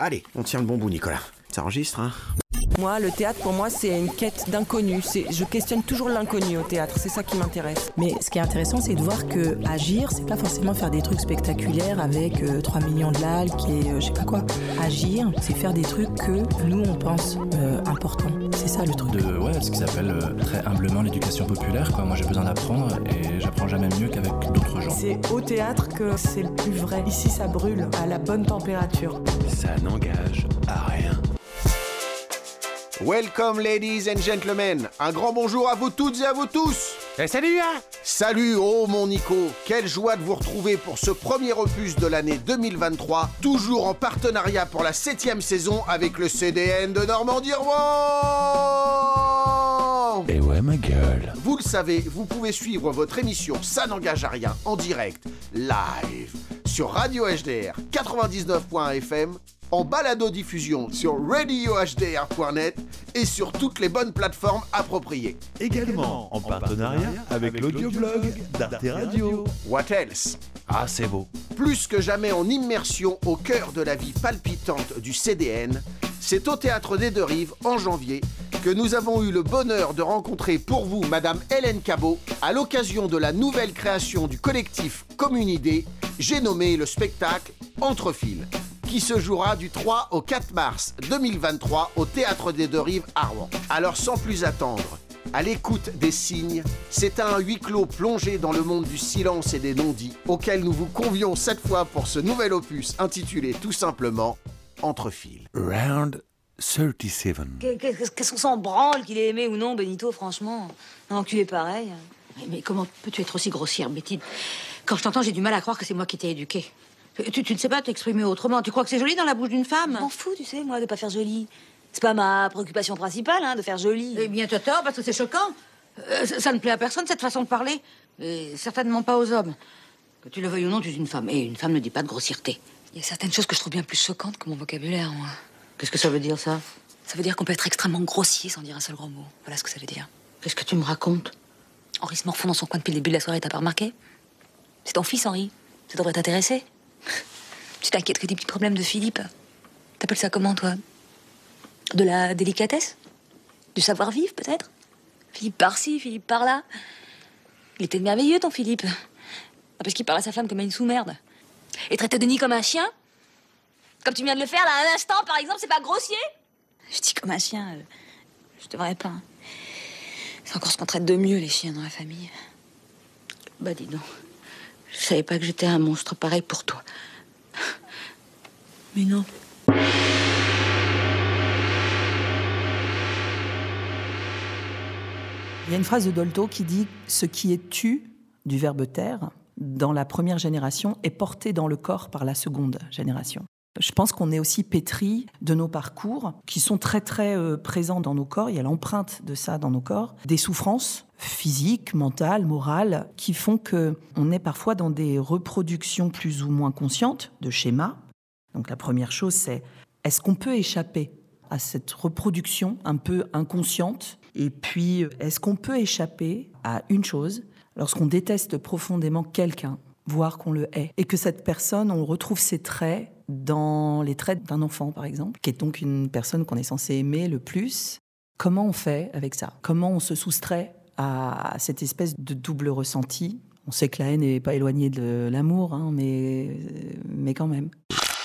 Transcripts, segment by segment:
Allez, on tient le bon bout, Nicolas. Ça enregistre, hein Moi, le théâtre, pour moi, c'est une quête d'inconnu. C'est- Je questionne toujours l'inconnu au théâtre. C'est ça qui m'intéresse. Mais ce qui est intéressant, c'est de voir que agir, c'est pas forcément faire des trucs spectaculaires avec euh, 3 millions de likes et euh, je sais pas quoi. Agir, c'est faire des trucs que nous, on pense euh, importants. C'est ça le truc. de ouais, ce qu'ils appellent euh, très humblement l'éducation populaire. Quoi. Moi, j'ai besoin d'apprendre et j'apprends jamais mieux qu'avec d'autres gens. C'est au théâtre que c'est le plus vrai. Ici, ça brûle à la bonne température. Ça n'engage à rien. Welcome, ladies and gentlemen. Un grand bonjour à vous toutes et à vous tous. Eh, salut, hein Salut, oh mon Nico. Quelle joie de vous retrouver pour ce premier opus de l'année 2023, toujours en partenariat pour la septième saison avec le CDN de Normandie Rouen. Eh ouais, ma gueule. Vous le savez, vous pouvez suivre votre émission Ça n'engage à rien en direct, live, sur Radio HDR 99.fm, en balado-diffusion sur radiohdr.net et sur toutes les bonnes plateformes appropriées. Également en partenariat avec l'audioblog d'Arte Radio. What else? Ah, c'est beau. Plus que jamais en immersion au cœur de la vie palpitante du CDN, c'est au Théâtre des Deux Rives, en janvier, que nous avons eu le bonheur de rencontrer pour vous Madame Hélène Cabot à l'occasion de la nouvelle création du collectif Commune Idée, j'ai nommé le spectacle Entre fils, qui se jouera du 3 au 4 mars 2023 au Théâtre des Deux Rives à Rouen. Alors sans plus attendre, à l'écoute des signes, c'est un huis clos plongé dans le monde du silence et des non-dits, auquel nous vous convions cette fois pour ce nouvel opus intitulé tout simplement Entre fils. Round 37. Qu'est- Qu'est-ce qu'on s'en branle qu'il ait aimé ou non, Benito, franchement? Un enculé pareil. Mais- Mais comment peux-tu être aussi grossière, Betty Quand je t'entends, j'ai du mal à croire que c'est moi qui t'ai éduquée. Tu, tu ne sais pas t'exprimer autrement. Tu crois que c'est joli dans la bouche d'une Je femme m'en fous, tu sais, moi, de pas faire joli. C'est pas ma préoccupation principale, hein, de faire joli. Eh bien, tu as tort, parce que c'est choquant. Euh, ça, ça ne plaît à personne, cette façon de parler. Et certainement pas aux hommes. Que tu le veuilles ou non, tu es une femme. Et une femme ne dit pas de grossièreté. Il y a certaines choses que je trouve bien plus choquantes que mon vocabulaire, moi. Qu'est-ce que ça veut dire, ça? Ça veut dire qu'on peut être extrêmement grossier sans dire un seul gros mot. Voilà ce que ça veut dire. Qu'est-ce que tu me racontes? Henri se morfond dans son coin depuis le début de la soirée, t'as pas remarqué? C'est ton fils, Henri. Ça devrait t'intéresser. Tu t'inquiètes que des petits problèmes de Philippe. T'appelles ça comment, toi? De la délicatesse? Du savoir-vivre, peut-être? Philippe par-ci, Philippe par-là. Il était merveilleux, ton Philippe. Ah, Parce qu'il parle à sa femme comme à une sous-merde. Et traite Denis comme un chien? Comme tu viens de le faire, là, à un instant, par exemple, c'est pas grossier? Je dis comme un chien, euh, je devrais pas. hein. C'est encore ce qu'on traite de mieux, les chiens, dans la famille. Bah, dis donc. Je savais pas que j'étais un monstre pareil pour toi. Mais non. Il y a une phrase de Dolto qui dit Ce qui est tu du verbe taire dans la première génération est porté dans le corps par la seconde génération. Je pense qu'on est aussi pétri de nos parcours qui sont très très euh, présents dans nos corps. Il y a l'empreinte de ça dans nos corps, des souffrances physiques, mentales, morales, qui font que on est parfois dans des reproductions plus ou moins conscientes de schémas. Donc la première chose, c'est est-ce qu'on peut échapper à cette reproduction un peu inconsciente? Et puis, est-ce qu'on peut échapper à une chose lorsqu'on déteste profondément quelqu'un, voire qu'on le hait, et que cette personne, on retrouve ses traits dans les traits d'un enfant, par exemple, qui est donc une personne qu'on est censé aimer le plus. Comment on fait avec ça? Comment on se soustrait à cette espèce de double ressenti On sait que la haine n'est pas éloignée de l'amour, hein, mais, mais quand même.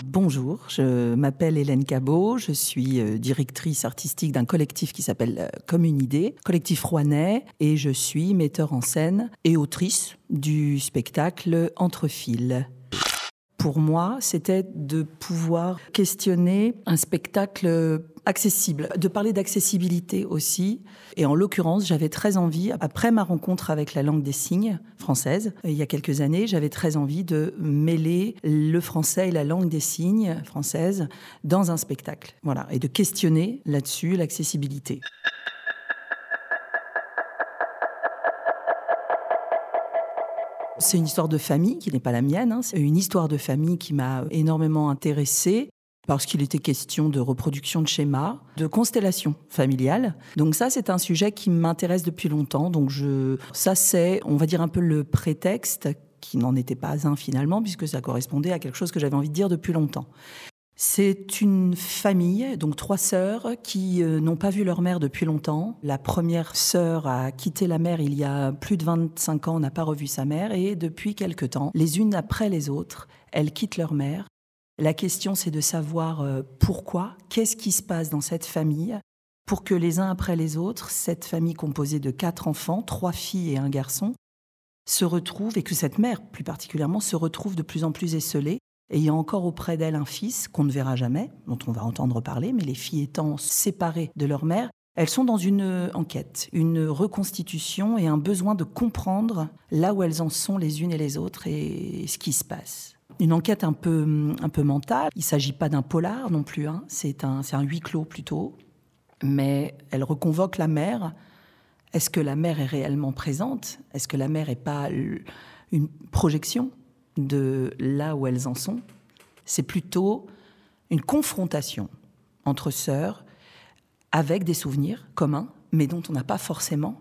Bonjour, je m'appelle Hélène Cabot, je suis euh, directrice artistique d'un collectif qui s'appelle euh, Commune Idée, collectif rouennais, et je suis metteur en scène et autrice du spectacle Entre fils. Pour moi, c'était de pouvoir questionner un spectacle accessible, de parler d'accessibilité aussi. Et en l'occurrence, j'avais très envie, après ma rencontre avec la langue des signes française, il y a quelques années, j'avais très envie de mêler le français et la langue des signes française dans un spectacle. Voilà. Et de questionner là-dessus l'accessibilité. C'est une histoire de famille qui n'est pas la mienne. hein. C'est une histoire de famille qui m'a énormément intéressée parce qu'il était question de reproduction de schémas, de constellation familiale. Donc ça, c'est un sujet qui m'intéresse depuis longtemps. Donc je, ça, c'est, on va dire un peu le prétexte qui n'en était pas un finalement, puisque ça correspondait à quelque chose que j'avais envie de dire depuis longtemps. C'est une famille, donc trois sœurs, qui euh, n'ont pas vu leur mère depuis longtemps. La première sœur a quitté la mère il y a plus de 25 ans, n'a pas revu sa mère, et depuis quelque temps, les unes après les autres, elles quittent leur mère. La question, c'est de savoir euh, pourquoi, qu'est-ce qui se passe dans cette famille, pour que les uns après les autres, cette famille composée de quatre enfants, trois filles et un garçon, se retrouve, et que cette mère plus particulièrement se retrouve de plus en plus esselée, ayant encore auprès d'elle un fils qu'on ne verra jamais, dont on va entendre parler, mais les filles étant séparées de leur mère, elles sont dans une enquête, une reconstitution et un besoin de comprendre là où elles en sont les unes et les autres et ce qui se passe. Une enquête un peu, un peu mentale. Il ne s'agit pas d'un polar non plus, hein. c'est un, un huis clos plutôt. Mais elle reconvoque la mère est-ce que la mère est réellement présente? Est-ce que la mère n'est pas une projection de là où elles en sont? C'est plutôt une confrontation entre sœurs avec des souvenirs communs, mais dont on n'a pas forcément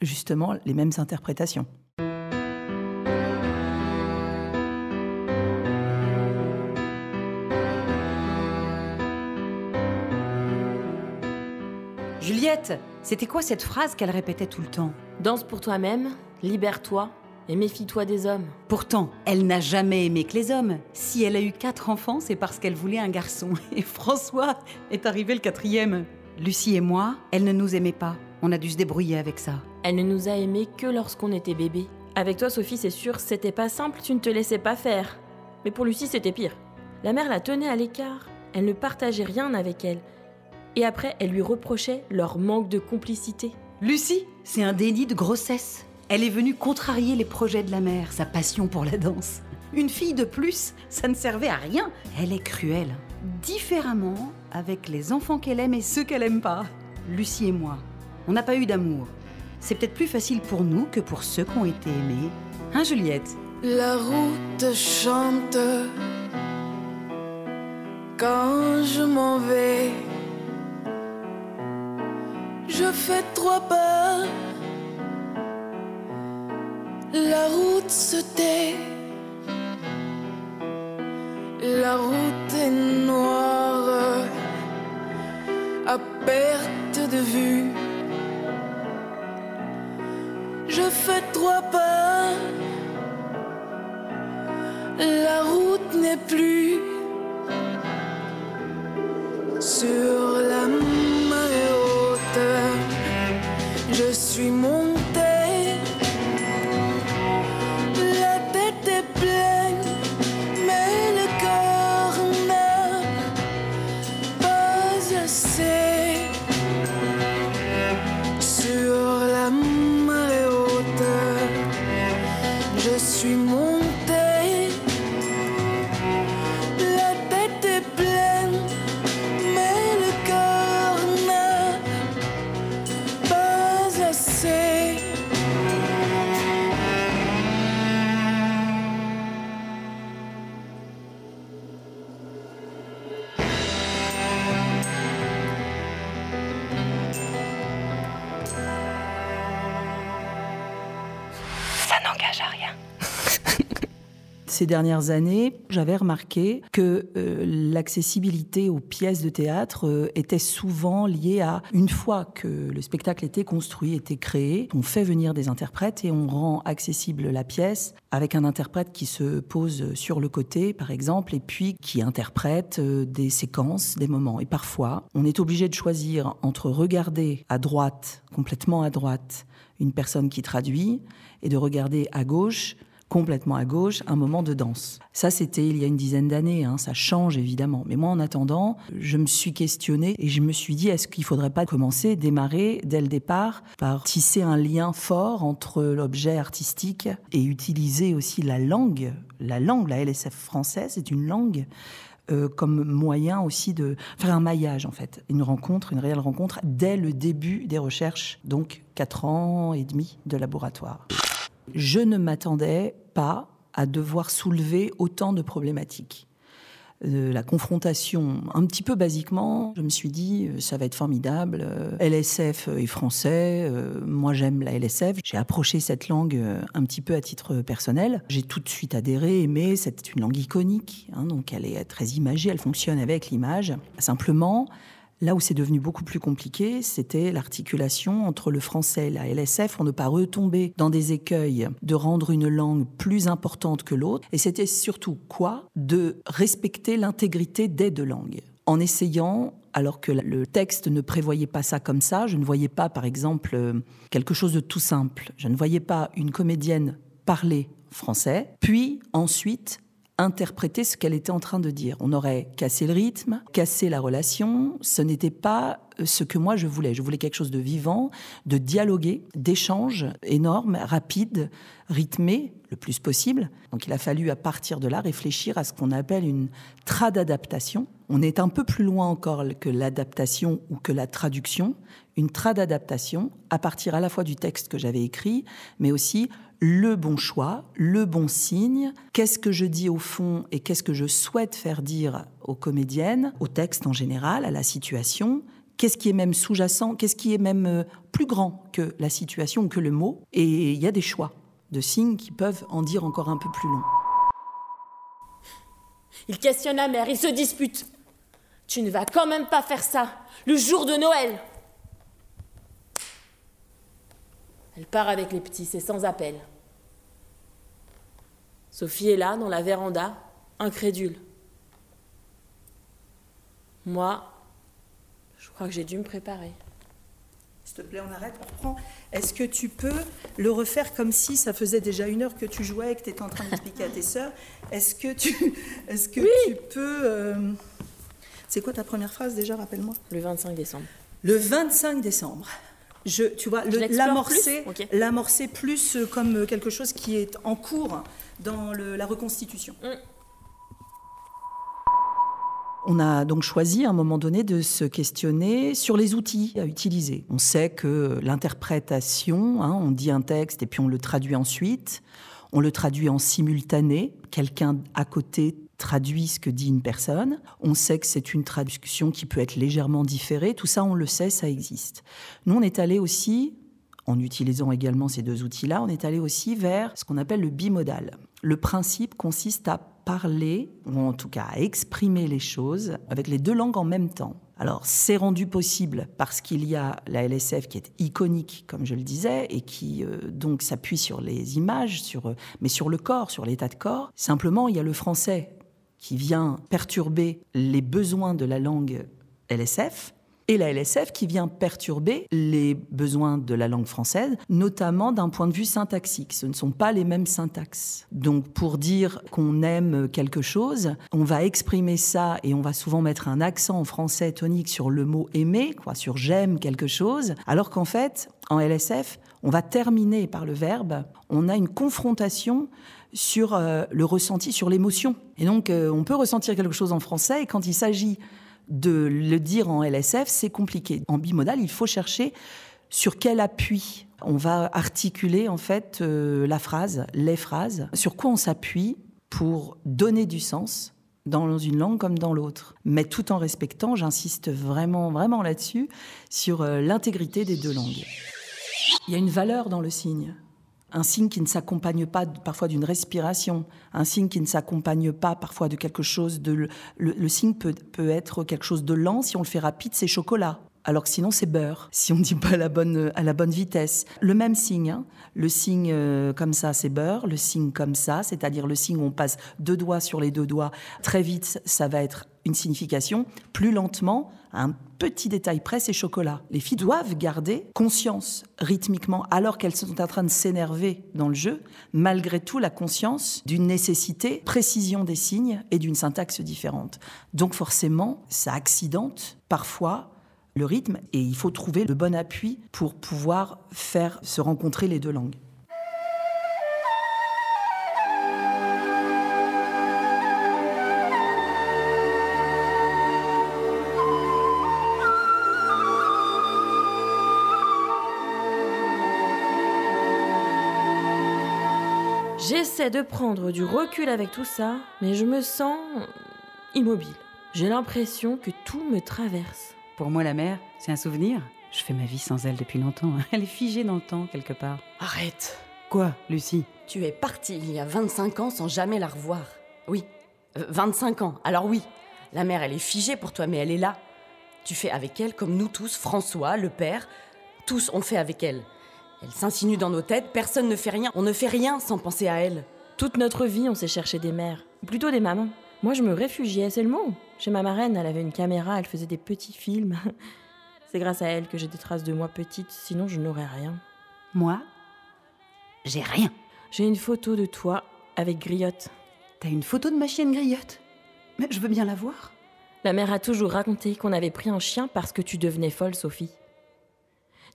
justement les mêmes interprétations. Juliette, c'était quoi cette phrase qu'elle répétait tout le temps Danse pour toi-même, libère-toi et méfie-toi des hommes. Pourtant, elle n'a jamais aimé que les hommes. Si elle a eu quatre enfants, c'est parce qu'elle voulait un garçon. Et François est arrivé le quatrième. Lucie et moi, elle ne nous aimait pas. On a dû se débrouiller avec ça. Elle ne nous a aimés que lorsqu'on était bébé. Avec toi, Sophie, c'est sûr, c'était pas simple, tu ne te laissais pas faire. Mais pour Lucie, c'était pire. La mère la tenait à l'écart. Elle ne partageait rien avec elle et après elle lui reprochait leur manque de complicité. Lucie, c'est un déni de grossesse. Elle est venue contrarier les projets de la mère, sa passion pour la danse. Une fille de plus, ça ne servait à rien. Elle est cruelle. Différemment avec les enfants qu'elle aime et ceux qu'elle aime pas. Lucie et moi, on n'a pas eu d'amour. C'est peut-être plus facile pour nous que pour ceux qui ont été aimés. Hein, Juliette? La route chante quand je m'en vais je fais trois pas. La route se tait. La route est noire à perte de vue. Je fais trois pas. La route n'est plus sur ces dernières années, j'avais remarqué que euh, l'accessibilité aux pièces de théâtre euh, était souvent liée à une fois que le spectacle était construit, était créé, on fait venir des interprètes et on rend accessible la pièce avec un interprète qui se pose sur le côté, par exemple, et puis qui interprète euh, des séquences, des moments. Et parfois, on est obligé de choisir entre regarder à droite, complètement à droite, une personne qui traduit, et de regarder à gauche complètement à gauche, un moment de danse. Ça, c'était il y a une dizaine d'années, hein, ça change évidemment. Mais moi, en attendant, je me suis questionnée et je me suis dit, est-ce qu'il ne faudrait pas commencer, démarrer dès le départ par tisser un lien fort entre l'objet artistique et utiliser aussi la langue. La langue, la LSF française, c'est une langue euh, comme moyen aussi de faire un maillage en fait, une rencontre, une réelle rencontre dès le début des recherches, donc quatre ans et demi de laboratoire. Je ne m'attendais pas à devoir soulever autant de problématiques. de la confrontation, un petit peu basiquement, je me suis dit, euh, ça va être formidable. euh, LSF est français, euh, moi j'aime la LSF. J'ai approché cette langue euh, un petit peu à titre personnel. J'ai tout de suite adhéré, aimé. C'est une langue iconique, hein, donc elle est très imagée, elle fonctionne avec l'image. Simplement, Là où c'est devenu beaucoup plus compliqué, c'était l'articulation entre le français et la LSF pour ne pas retomber dans des écueils de rendre une langue plus importante que l'autre. Et c'était surtout quoi De respecter l'intégrité des deux langues. En essayant, alors que le texte ne prévoyait pas ça comme ça, je ne voyais pas, par exemple, quelque chose de tout simple. Je ne voyais pas une comédienne parler français, puis ensuite interpréter ce qu'elle était en train de dire. On aurait cassé le rythme, cassé la relation. Ce n'était pas euh, ce que moi je voulais. Je voulais quelque chose de vivant, de dialogué, d'échange énorme, rapide, rythmé le plus possible. Donc il a fallu à partir de là réfléchir à ce qu'on appelle une trad-adaptation. On est un peu plus loin encore que l'adaptation ou que la traduction. Une trad-adaptation à partir à la fois du texte que j'avais écrit, mais aussi le bon choix, le bon signe, qu'est-ce que je dis au fond et qu'est-ce que je souhaite faire dire aux comédiennes, au texte en général, à la situation, qu'est-ce qui est même sous-jacent, qu'est-ce qui est même euh, plus grand que la situation ou que le mot? Et il y a des choix de signes qui peuvent en dire encore un peu plus long. Il questionne la mère, il se dispute. Tu ne vas quand même pas faire ça, le jour de Noël. Elle part avec les petits, c'est sans appel. Sophie est là, dans la véranda, incrédule. Moi, je crois que j'ai dû me préparer. S'il te plaît, on arrête, on reprend. Est-ce que tu peux le refaire comme si ça faisait déjà une heure que tu jouais et que tu étais en train d'expliquer à tes sœurs? Est-ce que tu, est-ce que tu peux... euh, C'est quoi ta première phrase déjà, rappelle-moi? Le 25 décembre. Le 25 décembre. Je, tu vois, l'amorcer, l'amorcer plus euh, comme euh, quelque chose qui est en cours dans le- la reconstitution. Mm. On a donc choisi à un moment donné de se questionner sur les outils à utiliser. On sait que l'interprétation, hein, on dit un texte et puis on le traduit ensuite, on le traduit en simultané, quelqu'un à côté traduit ce que dit une personne, on sait que c'est une traduction qui peut être légèrement différée, tout ça on le sait, ça existe. Nous on est allé aussi en utilisant également ces deux outils-là, on est allé aussi vers ce qu'on appelle le bimodal. Le principe consiste à parler, ou en tout cas à exprimer les choses avec les deux langues en même temps. Alors, c'est rendu possible parce qu'il y a la LSF qui est iconique, comme je le disais, et qui euh, donc s'appuie sur les images, sur, mais sur le corps, sur l'état de corps. Simplement, il y a le français qui vient perturber les besoins de la langue LSF et la LSF qui vient perturber les besoins de la langue française, notamment d'un point de vue syntaxique. Ce ne sont pas les mêmes syntaxes. Donc pour dire qu'on aime quelque chose, on va exprimer ça et on va souvent mettre un accent en français tonique sur le mot aimer, quoi, sur j'aime quelque chose, alors qu'en fait, en LSF, on va terminer par le verbe, on a une confrontation sur euh, le ressenti, sur l'émotion. Et donc, euh, on peut ressentir quelque chose en français, et quand il s'agit de le dire en LSF, c'est compliqué. En bimodal, il faut chercher sur quel appui on va articuler en fait euh, la phrase, les phrases, sur quoi on s'appuie pour donner du sens dans une langue comme dans l'autre, mais tout en respectant, j'insiste vraiment, vraiment là-dessus, sur euh, l'intégrité des deux langues. Il y a une valeur dans le signe. Un signe qui ne s'accompagne pas parfois d'une respiration, un signe qui ne s'accompagne pas parfois de quelque chose de... Le, signe peut être quelque chose de lent, si on le fait rapide, c'est chocolat. Alors que sinon c'est beurre, si on ne dit pas à la bonne, à la bonne vitesse. Le même signe, hein. le signe euh, comme ça c'est beurre, le signe comme ça, c'est-à-dire le signe où on passe deux doigts sur les deux doigts, très vite ça va être une signification, plus lentement, un petit détail près, c'est chocolat. Les filles doivent garder conscience rythmiquement, alors qu'elles sont en train de s'énerver dans le jeu, malgré tout la conscience d'une nécessité, précision des signes et d'une syntaxe différente. Donc forcément, ça accidente parfois le rythme et il faut trouver le bon appui pour pouvoir faire se rencontrer les deux langues. J'essaie de prendre du recul avec tout ça, mais je me sens immobile. J'ai l'impression que tout me traverse. Pour moi, la mer, c'est un souvenir. Je fais ma vie sans elle depuis longtemps. Elle est figée dans le temps, quelque part. Arrête. Quoi, Lucie? Tu es partie il y a 25 ans sans jamais la revoir. Oui, euh, 25 ans. Alors oui, la mère, elle est figée pour toi, mais elle est là. Tu fais avec elle comme nous tous, François, le père. Tous, on fait avec elle. Elle s'insinue dans nos têtes, personne ne fait rien. On ne fait rien sans penser à elle. Toute notre vie, on s'est cherché des mères, ou plutôt des mamans. Moi, je me réfugiais, c'est le mot. Chez ma marraine, elle avait une caméra, elle faisait des petits films. c'est grâce à elle que j'ai des traces de moi petite, sinon je n'aurais rien. Moi, j'ai rien. J'ai une photo de toi avec Griotte. T'as une photo de ma chienne Griotte? Mais je veux bien la voir. La mère a toujours raconté qu'on avait pris un chien parce que tu devenais folle, Sophie.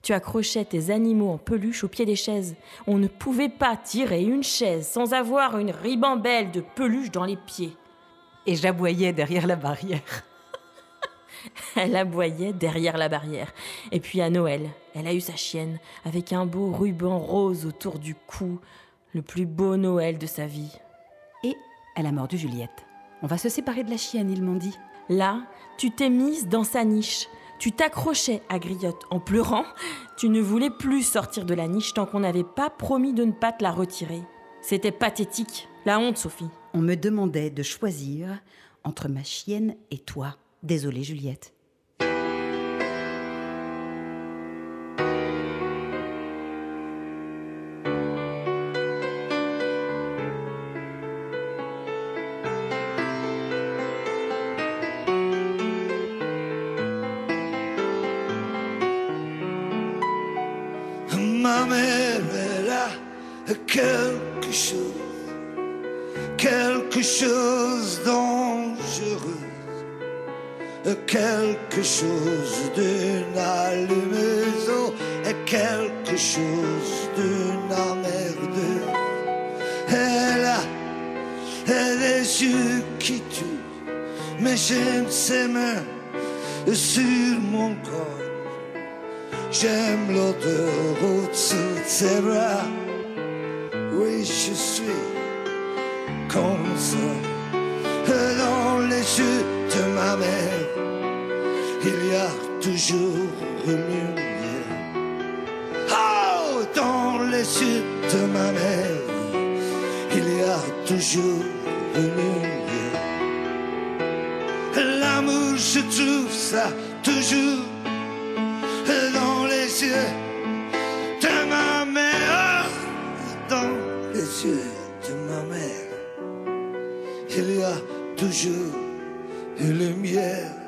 Tu accrochais tes animaux en peluche au pied des chaises. On ne pouvait pas tirer une chaise sans avoir une ribambelle de peluche dans les pieds. Et j'aboyais derrière la barrière. Elle aboyait derrière la barrière. Et puis à Noël, elle a eu sa chienne avec un beau ruban rose autour du cou, le plus beau Noël de sa vie. Et elle a mordu Juliette. On va se séparer de la chienne, ils m'ont dit. Là, tu t'es mise dans sa niche. Tu t'accrochais à Griotte en pleurant. Tu ne voulais plus sortir de la niche tant qu'on n'avait pas promis de ne pas te la retirer. C'était pathétique. La honte, Sophie. On me demandait de choisir entre ma chienne et toi. Désolée, Juliette. Quelque chose d'une allumeuse et quelque chose d'une emmerdeuse. Elle a des yeux qui tuent, mais j'aime ses mains sur mon corps. J'aime l'odeur au-dessous de ses bras. Oui, je suis comme ça. Dans les yeux de ma mère, il y a toujours lumière. Oh, dans les yeux de ma mère, il y a toujours une lumière. L'amour, je trouve ça toujours dans les yeux de ma mère, dans les yeux de ma mère, il y a toujours une lumière.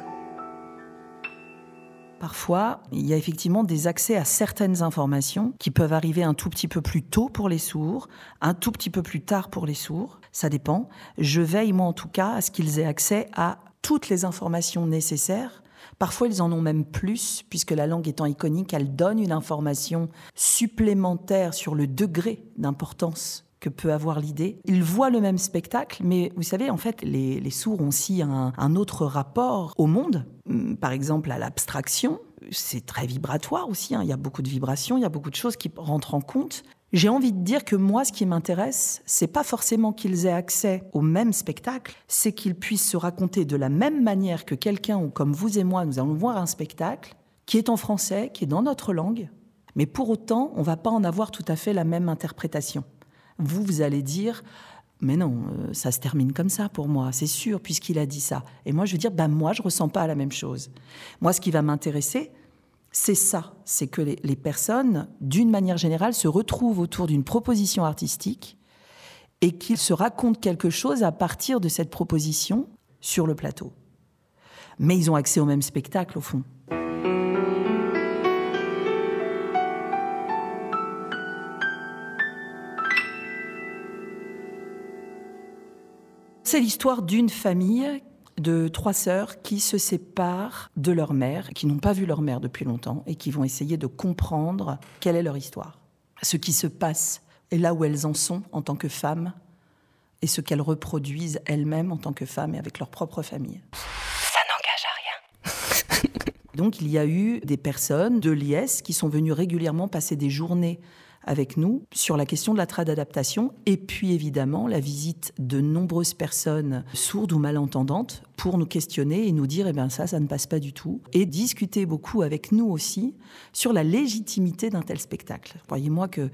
Parfois, il y a effectivement des accès à certaines informations qui peuvent arriver un tout petit peu plus tôt pour les sourds, un tout petit peu plus tard pour les sourds. Ça dépend. Je veille, moi en tout cas, à ce qu'ils aient accès à toutes les informations nécessaires. Parfois, ils en ont même plus, puisque la langue étant iconique, elle donne une information supplémentaire sur le degré d'importance que peut avoir l'idée. Ils voient le même spectacle, mais vous savez, en fait, les, sourds ont aussi un, autre rapport au monde, Hum, par exemple à l'abstraction. C'est très vibratoire aussi, hein. il y a beaucoup de vibrations, il y a beaucoup de choses qui rentrent en compte. J'ai envie de dire que moi, ce qui m'intéresse, c'est pas forcément qu'ils aient accès au même spectacle, c'est qu'ils puissent se raconter de la même manière que quelqu'un ou comme vous et moi, nous allons voir un spectacle qui est en français, qui est dans notre langue, mais pour autant, on va pas en avoir tout à fait la même interprétation. Vous, vous allez dire, mais non, euh, ça se termine comme ça pour moi, c'est sûr, puisqu'il a dit ça. Et moi, je veux dire, ben moi, je ressens pas la même chose. Moi, ce qui va m'intéresser, c'est ça, c'est que les, les personnes, d'une manière générale, se retrouvent autour d'une proposition artistique et qu'ils se racontent quelque chose à partir de cette proposition sur le plateau. Mais ils ont accès au même spectacle, au fond. C'est l'histoire d'une famille de trois sœurs qui se séparent de leur mère, qui n'ont pas vu leur mère depuis longtemps et qui vont essayer de comprendre quelle est leur histoire, ce qui se passe et là où elles en sont en tant que femmes et ce qu'elles reproduisent elles-mêmes en tant que femmes et avec leur propre famille. Ça n'engage à rien. Donc il y a eu des personnes de l'IS qui sont venues régulièrement passer des journées avec nous sur la question de la trad adaptation et puis évidemment la visite de nombreuses personnes sourdes ou malentendantes pour nous questionner et nous dire eh bien ça ça ne passe pas du tout et discuter beaucoup avec nous aussi sur la légitimité d'un tel spectacle. Croyez-moi que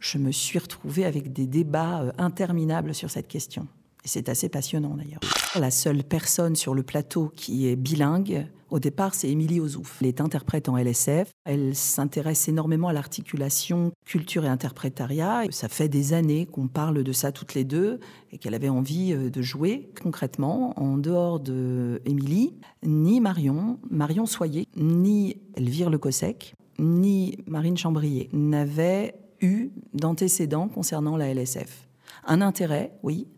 je me suis retrouvée avec des débats euh, interminables sur cette question. C'est assez passionnant d'ailleurs. La seule personne sur le plateau qui est bilingue, au départ, c'est Émilie Ozouf. Elle est interprète en LSF. Elle s'intéresse énormément à l'articulation culture et interprétariat. Ça fait des années qu'on parle de ça toutes les deux et qu'elle avait envie euh, de jouer concrètement en dehors de Émilie. Ni Marion, Marion Soyer, ni Elvire Lecossec, ni Marine Chambrier n'avaient eu d'antécédents concernant la LSF. Un intérêt, oui,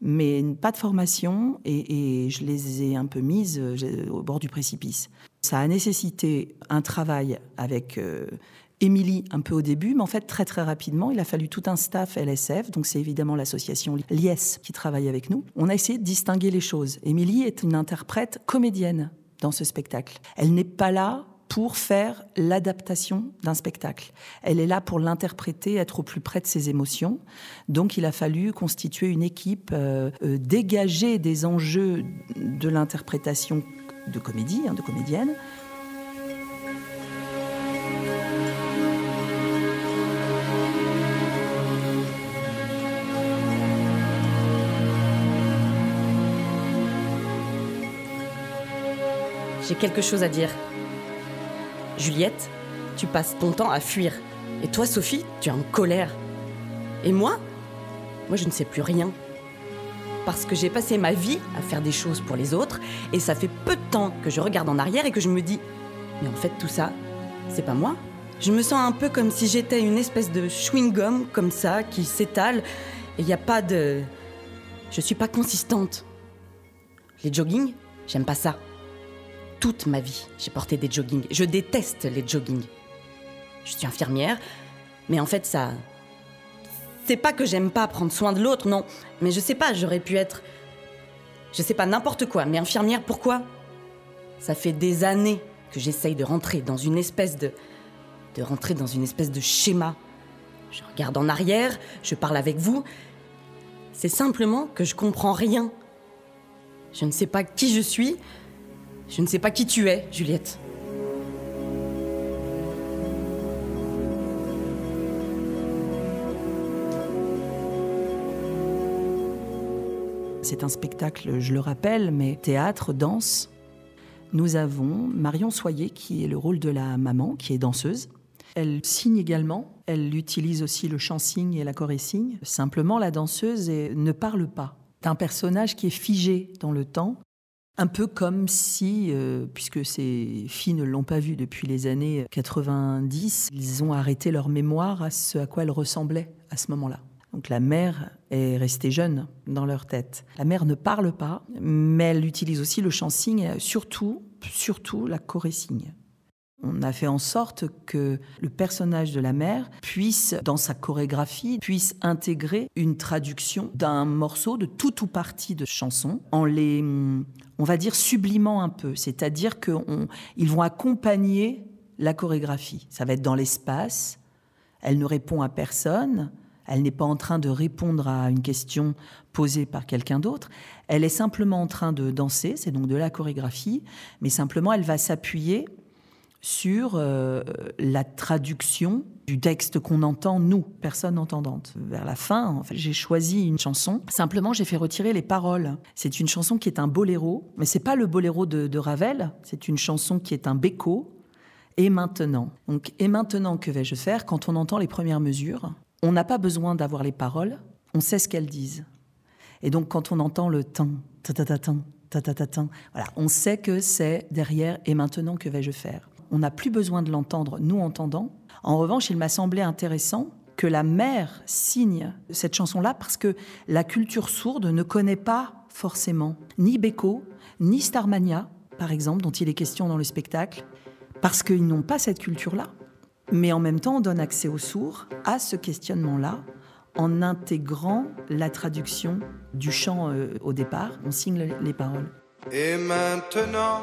mais pas de formation et, je les ai un peu mises euh, au bord du précipice. Ça a nécessité un travail avec euh, Émilie un peu au début, mais en fait très très rapidement, il a fallu tout un staff LSF, donc c'est évidemment l'association Lies qui travaille avec nous. On a essayé de distinguer les choses. Émilie est une interprète comédienne dans ce spectacle. Elle n'est pas là pour faire l'adaptation d'un spectacle. Elle est là pour l'interpréter, être au plus près de ses émotions. Donc il a fallu constituer une équipe euh, euh, dégagée des enjeux de l'interprétation de comédie, hein, de comédienne. J'ai quelque chose à dire. Juliette, tu passes ton temps à fuir. Et toi, Sophie, tu es en colère. Et moi Moi, je ne sais plus rien. Parce que j'ai passé ma vie à faire des choses pour les autres, et ça fait peu de temps que je regarde en arrière et que je me dis Mais en fait, tout ça, c'est pas moi. Je me sens un peu comme si j'étais une espèce de chewing-gum, comme ça, qui s'étale, et il n'y a pas de. Je suis pas consistante. Les joggings, j'aime pas ça toute ma vie, j'ai porté des joggings. Je déteste les joggings. Je suis infirmière, mais en fait, ça. C'est pas que j'aime pas prendre soin de l'autre, non. Mais je sais pas, j'aurais pu être. Je sais pas, n'importe quoi. Mais infirmière, pourquoi? Ça fait des années que j'essaye de rentrer dans une espèce de. de rentrer dans une espèce de schéma. Je regarde en arrière, je parle avec vous. C'est simplement que je comprends rien. Je ne sais pas qui je suis, je ne sais pas qui tu es, Juliette. C'est un spectacle, je le rappelle, mais théâtre, danse. Nous avons Marion Soyer qui est le rôle de la maman, qui est danseuse. Elle signe également. Elle utilise aussi le chant signe et la signe. Simplement, la danseuse ne parle pas. C'est un personnage qui est figé dans le temps. Un peu comme si, euh, puisque ces filles ne l'ont pas vu depuis les années 90, ils ont arrêté leur mémoire à ce à quoi elle ressemblait à ce moment-là. Donc la mère est restée jeune dans leur tête. La mère ne parle pas, mais elle utilise aussi le chant signe, surtout, surtout la choré signe. On a fait en sorte que le personnage de la mère puisse, dans sa chorégraphie, puisse intégrer une traduction d'un morceau de tout ou partie de chanson en les, on va dire, sublimant un peu. C'est-à-dire qu'ils vont accompagner la chorégraphie. Ça va être dans l'espace. Elle ne répond à personne. Elle n'est pas en train de répondre à une question posée par quelqu'un d'autre. Elle est simplement en train de danser, c'est donc de la chorégraphie, mais simplement elle va s'appuyer sur euh, la traduction du texte qu'on entend, nous, personnes entendantes. Vers la fin, j'ai choisi une chanson. Simplement, j'ai fait retirer les paroles. C'est une chanson qui est un boléro, mais c'est pas le boléro de, Ravel. C'est une chanson qui est un béco. Et maintenant. Donc, et maintenant, que vais-je faire Quand on entend les premières mesures, on n'a pas besoin d'avoir les paroles. On sait ce qu'elles disent. Et donc, quand on entend le temps, ta ta ta ta ta ta voilà, on sait que c'est derrière. Et maintenant, que vais-je faire? On n'a plus besoin de l'entendre, nous entendant. En revanche, il m'a semblé intéressant que la mère signe cette chanson-là parce que la culture sourde ne connaît pas forcément ni Beko, ni Starmania, par exemple, dont il est question dans le spectacle, parce qu'ils n'ont pas cette culture-là. Mais en même temps, on donne accès aux sourds à ce questionnement-là en intégrant la traduction du chant euh, au départ. On signe les paroles. Et maintenant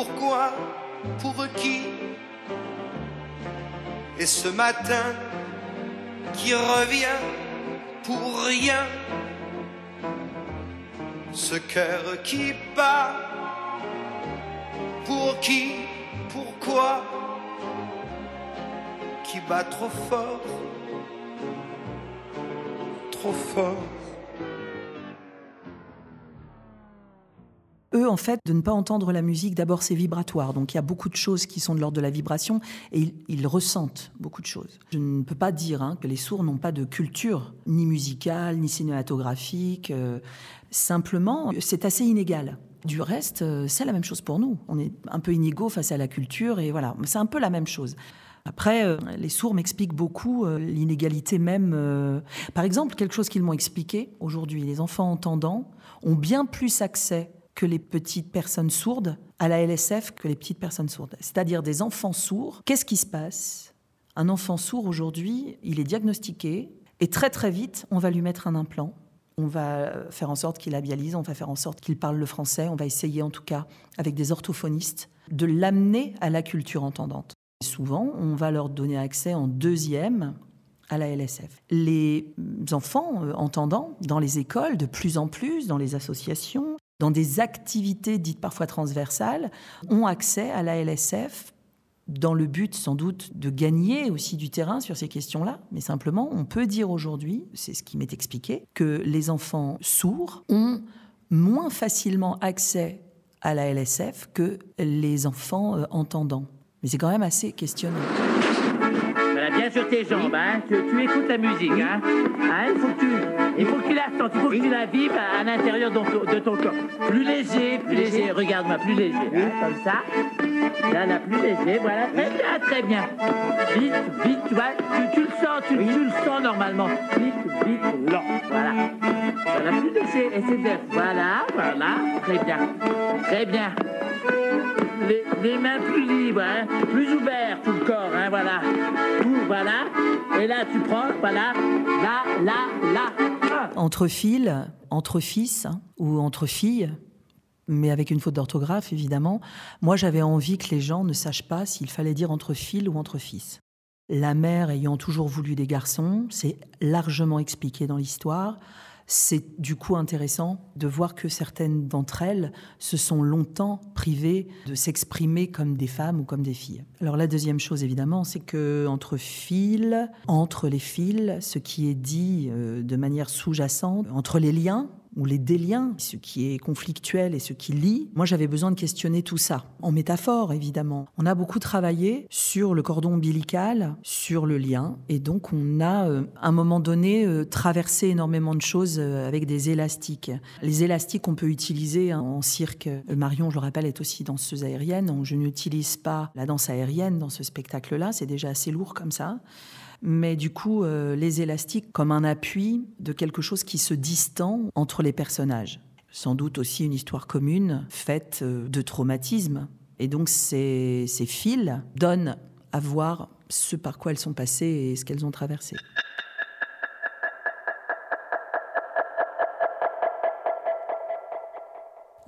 pourquoi pour qui et ce matin qui revient pour rien ce cœur qui bat pour qui pourquoi qui bat trop fort trop fort en fait, de ne pas entendre la musique, d'abord c'est vibratoire. Donc il y a beaucoup de choses qui sont de l'ordre de la vibration et ils, ressentent beaucoup de choses. Je ne peux pas dire hein, que les sourds n'ont pas de culture, ni musicale, ni cinématographique. Euh, simplement, c'est assez inégal. Du reste, euh, c'est la même chose pour nous. On est un peu inégaux face à la culture et voilà, c'est un peu la même chose. Après, euh, les sourds m'expliquent beaucoup l'inégalité même. Par exemple, quelque chose qu'ils m'ont expliqué aujourd'hui, les enfants entendants ont bien plus accès que les petites personnes sourdes à la LSF que les petites personnes sourdes. C'est-à-dire des enfants sourds. Qu'est-ce qui se passe? Un enfant sourd aujourd'hui, il est diagnostiqué et très très vite, on va lui mettre un implant. On va faire en sorte qu'il labialise, on va faire en sorte qu'il parle le français, on va essayer en tout cas, avec des orthophonistes, de l'amener à la culture entendante. Souvent, on va leur donner accès en deuxième à la LSF. Les enfants entendants, dans les écoles, de plus en plus, dans les associations, dans des activités dites parfois transversales, ont accès à la LSF dans le but sans doute de gagner aussi du terrain sur ces questions-là, mais simplement on peut dire aujourd'hui, c'est ce qui m'est expliqué, que les enfants sourds ont moins facilement accès à la LSF que les enfants euh, entendants. Mais c'est quand même assez questionnant. Voilà, bien sur tes jambes, hein. Tu, tu écoutes la musique, hein. hein faut que tu, il faut que tu la il faut que tu la vives à, à l'intérieur de, de, ton corps. Plus léger, plus léger. Regarde-moi, plus léger, hein, comme ça. Là, là, plus léger, voilà. Très bien, très bien. Vite, vite, tu vois, tu, tu le sens, tu, tu, le sens normalement. Vite, vite, lent, voilà. Voilà, plus léger, essaie de Voilà, voilà, très bien. Très bien. Les, les, mains plus libres, hein, plus ouverts tout le corps, hein, voilà. Tout, voilà. Et là, tu prends, voilà. Là, là, là. Entre fils, entre fils hein, ou entre filles, mais avec une faute d'orthographe, évidemment, moi j'avais envie que les gens ne sachent pas s'il fallait dire entre fils ou entre fils. La mère ayant toujours voulu des garçons, c'est largement expliqué dans l'histoire c'est du coup intéressant de voir que certaines d'entre elles se sont longtemps privées de s'exprimer comme des femmes ou comme des filles. Alors la deuxième chose évidemment, c'est que entre fils, entre les fils, ce qui est dit euh, de manière sous-jacente, entre les liens, ou les déliens, ce qui est conflictuel et ce qui lie, moi j'avais besoin de questionner tout ça, en métaphore évidemment. On a beaucoup travaillé sur le cordon ombilical, sur le lien, et donc on a euh, à un moment donné euh, traversé énormément de choses euh, avec des élastiques. Les élastiques qu'on peut utiliser hein, en cirque, Marion je le rappelle est aussi danseuse aérienne, je n'utilise pas la danse aérienne dans ce spectacle-là, c'est déjà assez lourd comme ça mais du coup, euh, les élastiques comme un appui de quelque chose qui se distend entre les personnages. Sans doute aussi une histoire commune faite euh, de traumatismes. Et donc ces, ces fils donnent à voir ce par quoi elles sont passées et ce qu'elles ont traversé.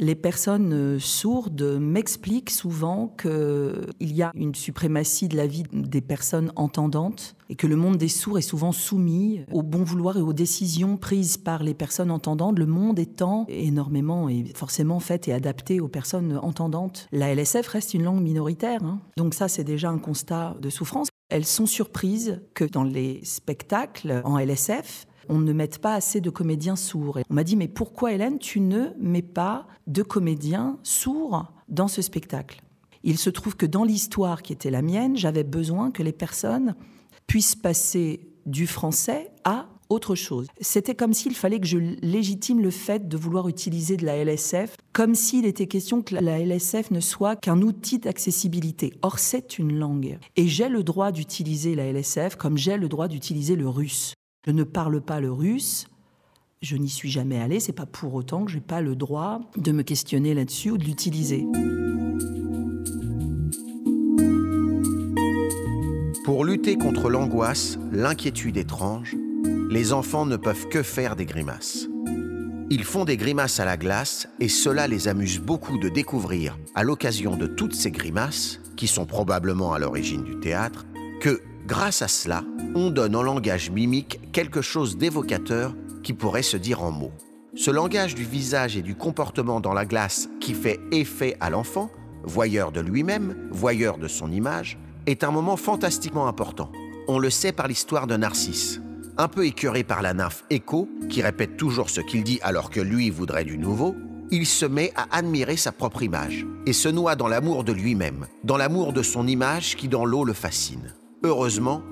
Les personnes euh, sourdes m'expliquent souvent qu'il y a une suprématie de la vie des personnes entendantes et que le monde des sourds est souvent soumis au bon vouloir et aux décisions prises par les personnes entendantes, le monde étant énormément et forcément fait et adapté aux personnes entendantes. La LSF reste une langue minoritaire, hein. donc ça c'est déjà un constat de souffrance. Elles sont surprises que dans les spectacles en LSF, on ne met pas assez de comédiens sourds. On m'a dit, mais pourquoi Hélène, tu ne mets pas de comédiens sourds dans ce spectacle? Il se trouve que dans l'histoire qui était la mienne, j'avais besoin que les personnes puissent passer du français à autre chose. C'était comme s'il fallait que je légitime le fait de vouloir utiliser de la LSF, comme s'il était question que la LSF ne soit qu'un outil d'accessibilité. Or, c'est une langue. Et j'ai le droit d'utiliser la LSF comme j'ai le droit d'utiliser le russe. Je ne parle pas le russe, je n'y suis jamais allée, c'est pas pour autant que j'ai pas le droit de me questionner là-dessus ou de l'utiliser. Pour lutter contre l'angoisse, l'inquiétude étrange, les enfants ne peuvent que faire des grimaces. Ils font des grimaces à la glace et cela les amuse beaucoup de découvrir, à l'occasion de toutes ces grimaces, qui sont probablement à l'origine du théâtre, que, grâce à cela, on donne en langage mimique quelque chose d'évocateur qui pourrait se dire en mots. Ce langage du visage et du comportement dans la glace qui fait effet à l'enfant, voyeur de lui-même, voyeur de son image, est un moment fantastiquement important. On le sait par l'histoire de Narcisse. Un peu écœuré par la nymphe Écho, qui répète toujours ce qu'il dit alors que lui voudrait du nouveau, il se met à admirer sa propre image et se noie dans l'amour de lui-même, dans l'amour de son image qui dans l'eau le fascine. Heureusement,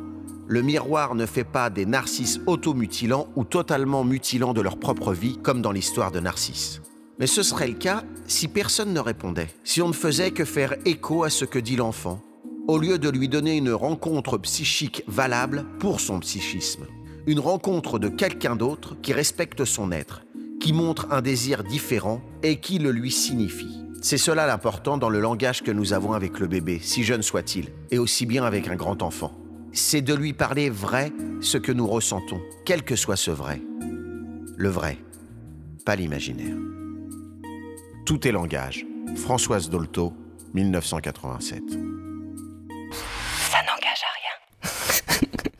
le miroir ne fait pas des narcisses automutilants ou totalement mutilants de leur propre vie, comme dans l'histoire de Narcisse. Mais ce serait le cas si personne ne répondait, si on ne faisait que faire écho à ce que dit l'enfant, au lieu de lui donner une rencontre psychique valable pour son psychisme. Une rencontre de quelqu'un d'autre qui respecte son être, qui montre un désir différent et qui le lui signifie. C'est cela l'important dans le langage que nous avons avec le bébé, si jeune soit-il, et aussi bien avec un grand enfant. C'est de lui parler vrai ce que nous ressentons, quel que soit ce vrai. Le vrai, pas l'imaginaire. Tout est langage. Françoise Dolto, 1987. Ça n'engage à rien.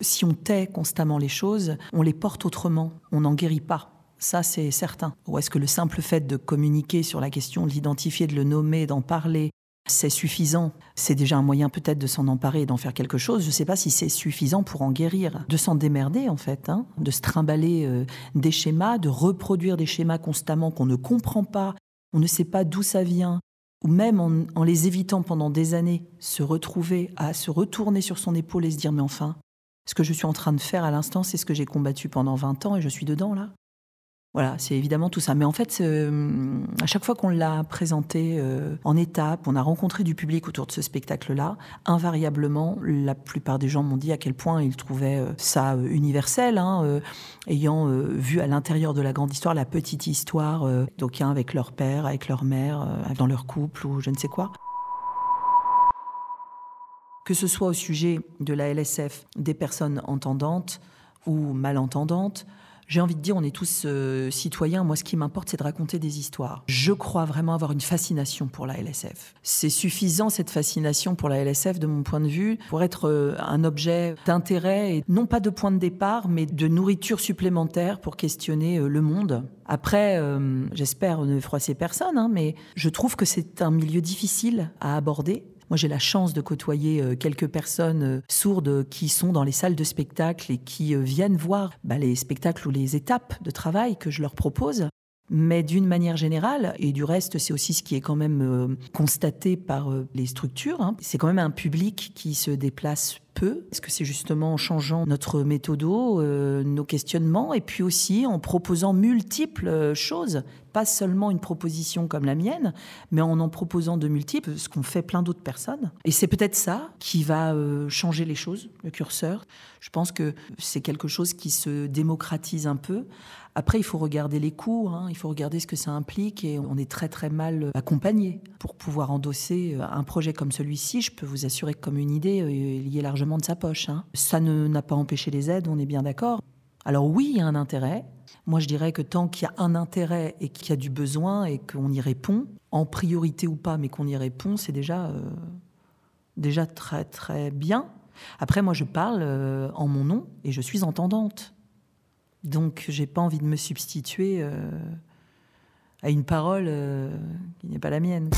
Si on tait constamment les choses, on les porte autrement, on n'en guérit pas. Ça, c'est certain. Ou est-ce que le simple fait de communiquer sur la question, de l'identifier, de le nommer, d'en parler, c'est suffisant? C'est déjà un moyen peut-être de s'en emparer et d'en faire quelque chose. Je ne sais pas si c'est suffisant pour en guérir. De s'en démerder, en fait. Hein de se trimballer euh, des schémas, de reproduire des schémas constamment qu'on ne comprend pas, on ne sait pas d'où ça vient, ou même en, en, les évitant pendant des années, se retrouver à se retourner sur son épaule et se dire mais enfin, ce que je suis en train de faire à l'instant, c'est ce que j'ai combattu pendant 20 ans et je suis dedans là. Voilà, c'est évidemment tout ça. Mais en fait, à chaque fois qu'on l'a présenté euh, en étape, on a rencontré du public autour de ce spectacle-là, invariablement, la plupart des gens m'ont dit à quel point ils trouvaient euh, ça euh, universel, hein, ayant vu à l'intérieur de la grande histoire la petite histoire d'aucuns avec leur père, avec leur mère, dans leur couple ou je ne sais quoi que ce soit au sujet de la LSF, des personnes entendantes ou malentendantes, j'ai envie de dire, on est tous euh, citoyens. Moi, ce qui m'importe, c'est de raconter des histoires. Je crois vraiment avoir une fascination pour la LSF. C'est suffisant, cette fascination pour la LSF, de mon point de vue, pour être euh, un objet d'intérêt, et non pas de point de départ, mais de nourriture supplémentaire pour questionner euh, le monde. Après, j'espère ne froisser personne, hein, mais je trouve que c'est un milieu difficile à aborder. Moi, j'ai la chance de côtoyer euh, quelques personnes euh, sourdes qui sont dans les salles de spectacle et qui euh, viennent voir bah, les spectacles ou les étapes de travail que je leur propose. Mais d'une manière générale, et du reste, c'est aussi ce qui est quand même euh, constaté par euh, les structures, hein, c'est quand même un public qui se déplace peu. Est-ce que c'est justement en changeant notre méthodo, euh, nos questionnements, et puis aussi en proposant multiples choses, pas seulement une proposition comme la mienne, mais en en proposant de multiples, ce qu'ont fait plein d'autres personnes. Et c'est peut-être ça qui va changer les choses, le curseur. Je pense que c'est quelque chose qui se démocratise un peu. Après, il faut regarder les coûts, hein, il faut regarder ce que ça implique et on est très très mal accompagné pour pouvoir endosser euh, un projet comme celui-ci. Je peux vous assurer que comme une idée, euh, il y est largement de sa poche. Hein. Ça n'a pas empêché les aides, on est bien d'accord. Alors oui, il y a un intérêt. Moi, je dirais que tant qu'il y a un intérêt et qu'il y a du besoin et qu'on y répond, en priorité ou pas, mais qu'on y répond, c'est déjà, euh, déjà très très bien. Après, moi, je parle euh, en mon nom et je suis entendante. Donc, j'ai pas envie de me substituer euh, à une parole euh, qui n'est pas la mienne.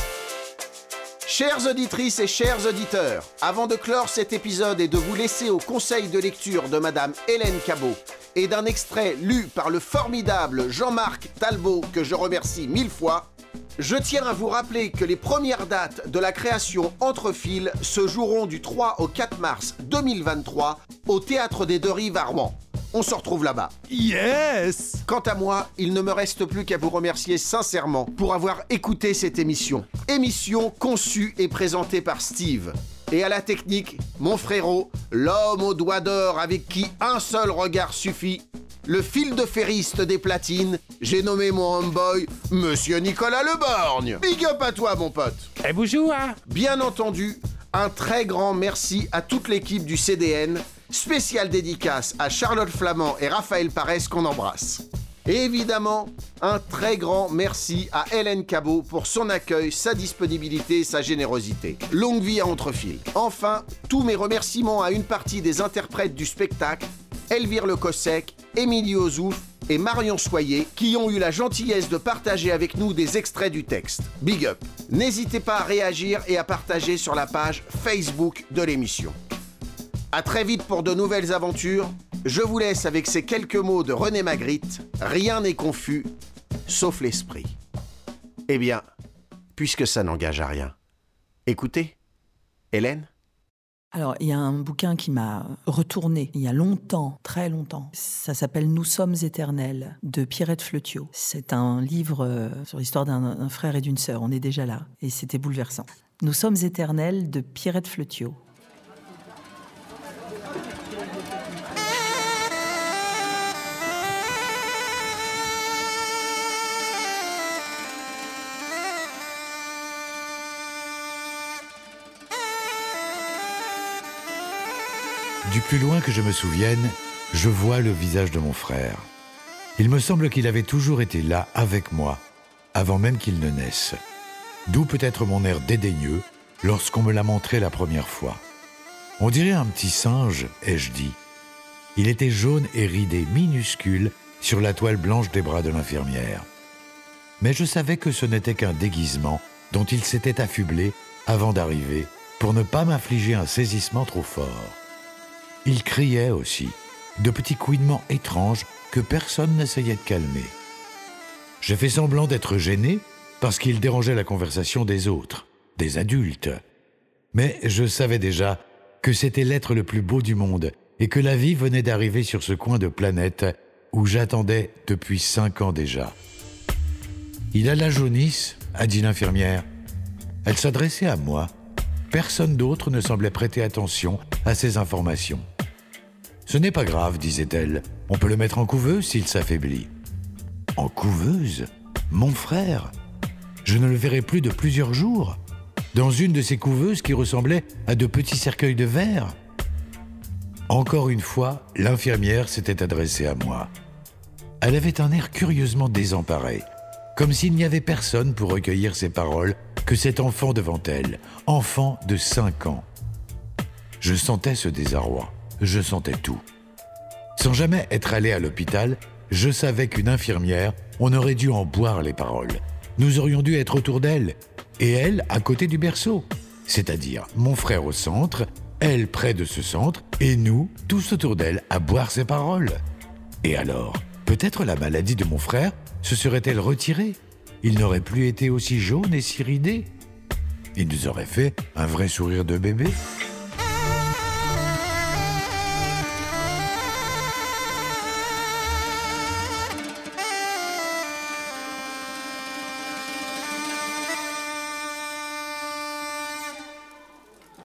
Chères auditrices et chers auditeurs, avant de clore cet épisode et de vous laisser au conseil de lecture de Madame Hélène Cabot et d'un extrait lu par le formidable Jean-Marc Talbot, que je remercie mille fois, je tiens à vous rappeler que les premières dates de la création Entre fils se joueront du 3 au 4 mars 2023 au Théâtre des Deux Rives à Rouen. On se retrouve là-bas. Yes Quant à moi, il ne me reste plus qu'à vous remercier sincèrement pour avoir écouté cette émission. Émission conçue et présentée par Steve. Et à la technique, mon frérot, l'homme aux doigts d'or avec qui un seul regard suffit, le fil de ferriste des platines, j'ai nommé mon homeboy Monsieur Nicolas Leborgne. Big up à toi, mon pote. Et bonjour. hein Bien entendu, un très grand merci à toute l'équipe du CDN. Spécial dédicace à Charlotte Flamand et Raphaël Parès qu'on embrasse. Et évidemment, un très grand merci à Hélène Cabot pour son accueil, sa disponibilité et sa générosité. Longue vie à Entrefil. Enfin, tous mes remerciements à une partie des interprètes du spectacle, Elvire Le Cossec, Émilie Ozouf et Marion Soyer, qui ont eu la gentillesse de partager avec nous des extraits du texte. Big up. N'hésitez pas à réagir et à partager sur la page Facebook de l'émission. À très vite pour de nouvelles aventures. Je vous laisse avec ces quelques mots de René Magritte. Rien n'est confus, sauf l'esprit. Eh bien, puisque ça n'engage à rien, écoutez. Hélène? Alors, il y a un bouquin qui m'a retourné il y a longtemps, très longtemps. Ça s'appelle Nous sommes éternels de Pierrette Fleutiot. C'est un livre euh, sur l'histoire d'un frère et d'une sœur. On est déjà là. Et c'était bouleversant. Nous sommes éternels de Pierrette Fleutiot. Du plus loin que je me souvienne, je vois le visage de mon frère. Il me semble qu'il avait toujours été là avec moi, avant même qu'il ne naisse. D'où peut-être mon air dédaigneux lorsqu'on me l'a montré la première fois. On dirait un petit singe, ai-je dit. Il était jaune et ridé, minuscule, sur la toile blanche des bras de l'infirmière. Mais je savais que ce n'était qu'un déguisement dont il s'était affublé avant d'arriver pour ne pas m'infliger un saisissement trop fort. Il criait aussi, de petits couinements étranges que personne n'essayait de calmer. J'ai fait semblant d'être gêné parce qu'il dérangeait la conversation des autres, des adultes. Mais je savais déjà que c'était l'être le plus beau du monde et que la vie venait d'arriver sur ce coin de planète où j'attendais depuis cinq ans déjà. Il a la jaunisse, a dit l'infirmière. Elle s'adressait à moi. Personne d'autre ne semblait prêter attention à ces informations. Ce n'est pas grave, disait-elle. On peut le mettre en couveuse s'il s'affaiblit. En couveuse Mon frère Je ne le verrai plus de plusieurs jours. Dans une de ces couveuses qui ressemblaient à de petits cercueils de verre. Encore une fois, l'infirmière s'était adressée à moi. Elle avait un air curieusement désemparé, comme s'il n'y avait personne pour recueillir ses paroles que cet enfant devant elle, enfant de 5 ans. Je sentais ce désarroi, je sentais tout. Sans jamais être allé à l'hôpital, je savais qu'une infirmière, on aurait dû en boire les paroles. Nous aurions dû être autour d'elle, et elle à côté du berceau. C'est-à-dire mon frère au centre, elle près de ce centre, et nous tous autour d'elle à boire ses paroles. Et alors, peut-être la maladie de mon frère se serait-elle retirée? Il n'aurait plus été aussi jaune et si ridé? Il nous aurait fait un vrai sourire de bébé.